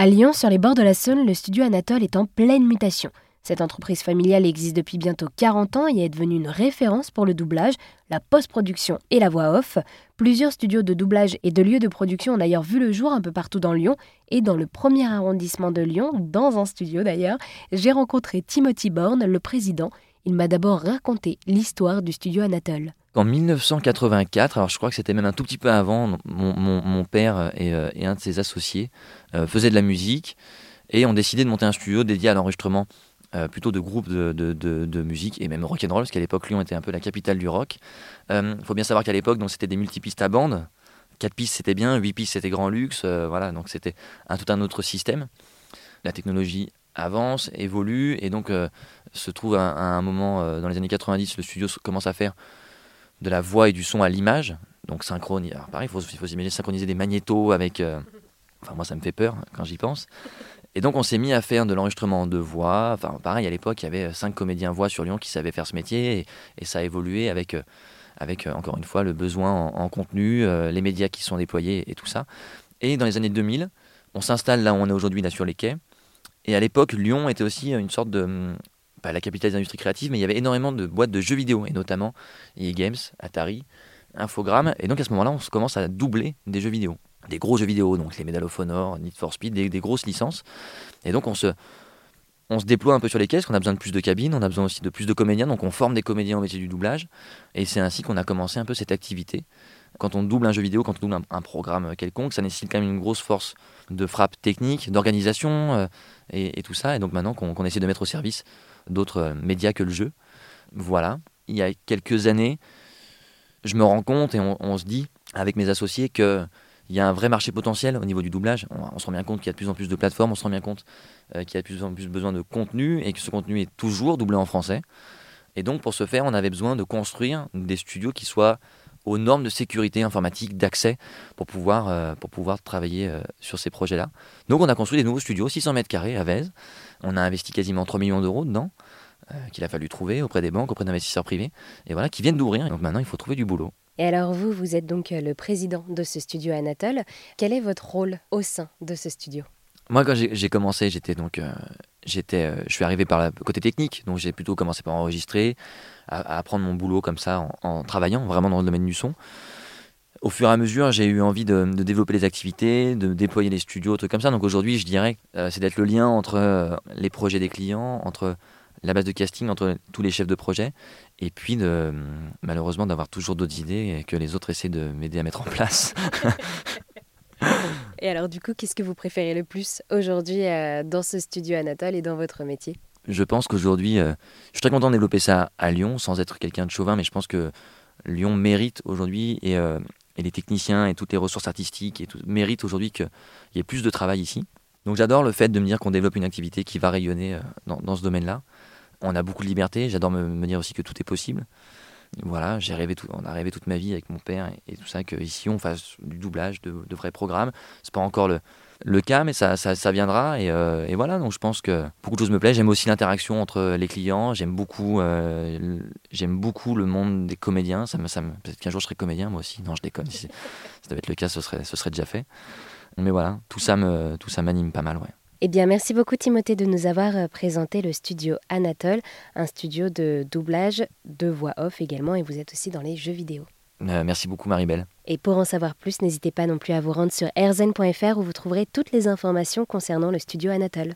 À Lyon, sur les bords de la Saône, le studio Anatole est en pleine mutation. Cette entreprise familiale existe depuis bientôt 40 ans et est devenue une référence pour le doublage, la post-production et la voix off. Plusieurs studios de doublage et de lieux de production ont d'ailleurs vu le jour un peu partout dans Lyon et dans le premier arrondissement de Lyon, dans un studio d'ailleurs, j'ai rencontré Timothy Borne, le président. Il m'a d'abord raconté l'histoire du studio Anatole. En 1984, alors je crois que c'était même un tout petit peu avant, mon, père et, euh, et, un de ses associés euh, faisaient de la musique et ont décidé de monter un studio dédié à l'enregistrement euh, plutôt de groupes de, musique et même rock and roll, parce qu'à l'époque Lyon était un peu la capitale du rock. Il euh, faut bien savoir qu'à l'époque, donc c'était des multipistes à bande. 4 pistes c'était bien, 8 pistes c'était grand luxe, euh, voilà, donc c'était un, tout un autre système. La technologie avance, évolue, et donc se trouve à, un moment dans les années 90, le studio commence à faire de la voix et du son à l'image, donc synchrone. Alors pareil, il faut, faut s'imaginer synchroniser des magnétos avec. enfin, moi ça me fait peur quand j'y pense. Et donc on s'est mis à faire de l'enregistrement de voix. Enfin pareil, à l'époque, il y avait cinq comédiens voix sur Lyon qui savaient faire ce métier et, ça a évolué avec, euh, avec euh, encore une fois le besoin en, contenu, euh, les médias qui sont déployés et tout ça. Et dans les années 2000, on s'installe là où on est aujourd'hui, là sur les quais. Et à l'époque, Lyon était aussi une sorte de hum, pas la capitale des industries créatives, mais il y avait énormément de boîtes de jeux vidéo, et notamment EA Games, Atari, Infogrames. Et donc à ce moment-là, on commence à doubler des jeux vidéo des gros jeux vidéo, donc les Medal of Honor, Need for Speed, des, grosses licences. Et donc on se, on se déploie un peu sur les caisses, on a besoin de plus de cabines, on a besoin aussi de plus de comédiens, donc on forme des comédiens au métier du doublage. Et c'est ainsi qu'on a commencé un peu cette activité. Quand on double un jeu vidéo, quand on double un, programme quelconque, ça nécessite quand même une grosse force de frappe technique, d'organisation euh, et, tout ça. Et donc maintenant qu'on essaie de mettre au service d'autres euh, médias que le jeu. Voilà. Il y a quelques années, je me rends compte et on, se dit avec mes associés que il y a un vrai marché potentiel au niveau du doublage. On, se rend bien compte qu'il y a de plus en plus de plateformes, on se rend bien compte euh, qu'il y a de plus en plus besoin de contenu et que ce contenu est toujours doublé en français. Et donc pour ce faire, on avait besoin de construire des studios qui soient aux normes de sécurité informatique, d'accès, pour pouvoir, euh, pour pouvoir travailler euh, sur ces projets-là. Donc on a construit des nouveaux studios, 600 mètres carrés à Vèze. On a investi quasiment 3 millions d'euros dedans, qu'il a fallu trouver auprès des banques, auprès d'investisseurs privés, et voilà, qui viennent d'ouvrir. Donc maintenant, il faut trouver du boulot. Et alors vous, vous êtes donc euh, le président de ce studio Anatole. Quel est votre rôle au sein de ce studio? Moi, quand j'ai commencé, j'étais donc, euh, j'étais, euh, je suis arrivé par le côté technique, donc j'ai plutôt commencé par enregistrer, à, apprendre mon boulot comme ça, en, travaillant vraiment dans le domaine du son. Au fur et à mesure, j'ai eu envie de, développer les activités, de déployer les studios, trucs comme ça. Donc aujourd'hui, je dirais, c'est d'être le lien entre les projets des clients, entre la base de casting entre tous les chefs de projet, et puis malheureusement d'avoir toujours d'autres idées que les autres essaient de m'aider à mettre en place. et alors du coup, qu'est-ce que vous préférez le plus aujourd'hui euh, dans ce studio Anatole et dans votre métier? Je pense qu'aujourd'hui, euh, je suis très content de développer ça à Lyon, sans être quelqu'un de chauvin, mais je pense que Lyon mérite aujourd'hui, et, euh, les techniciens et toutes les ressources artistiques méritent aujourd'hui qu'il y ait plus de travail ici. Donc j'adore le fait de me dire qu'on développe une activité qui va rayonner dans ce domaine-là on a beaucoup de liberté. J'adore me, dire aussi que tout est possible. Voilà, j'ai rêvé on a rêvé toute ma vie avec mon père et, tout ça qu'ici on fasse du doublage de, vrais programmes. C'est pas encore le, le cas, mais ça, ça, viendra. Euh, et, voilà, donc je pense que beaucoup de choses me plaisent. J'aime aussi l'interaction entre les clients. J'aime beaucoup, euh, beaucoup le monde des comédiens. Ça me, ça peut-être qu'un jour je serai comédien moi aussi. Non, je déconne. Si ça devait être le cas, ce serait, ce serait déjà fait. Mais voilà, tout ça tout ça m'anime pas mal, ouais. Eh bien, merci beaucoup Timothée de nous avoir euh, présenté le studio Anatole, un studio de doublage, de voix off également, et vous êtes aussi dans les jeux vidéo. Euh, merci beaucoup Maribel. Et pour en savoir plus, n'hésitez pas non plus à vous rendre sur rzen.fr où vous trouverez toutes les informations concernant le studio Anatole.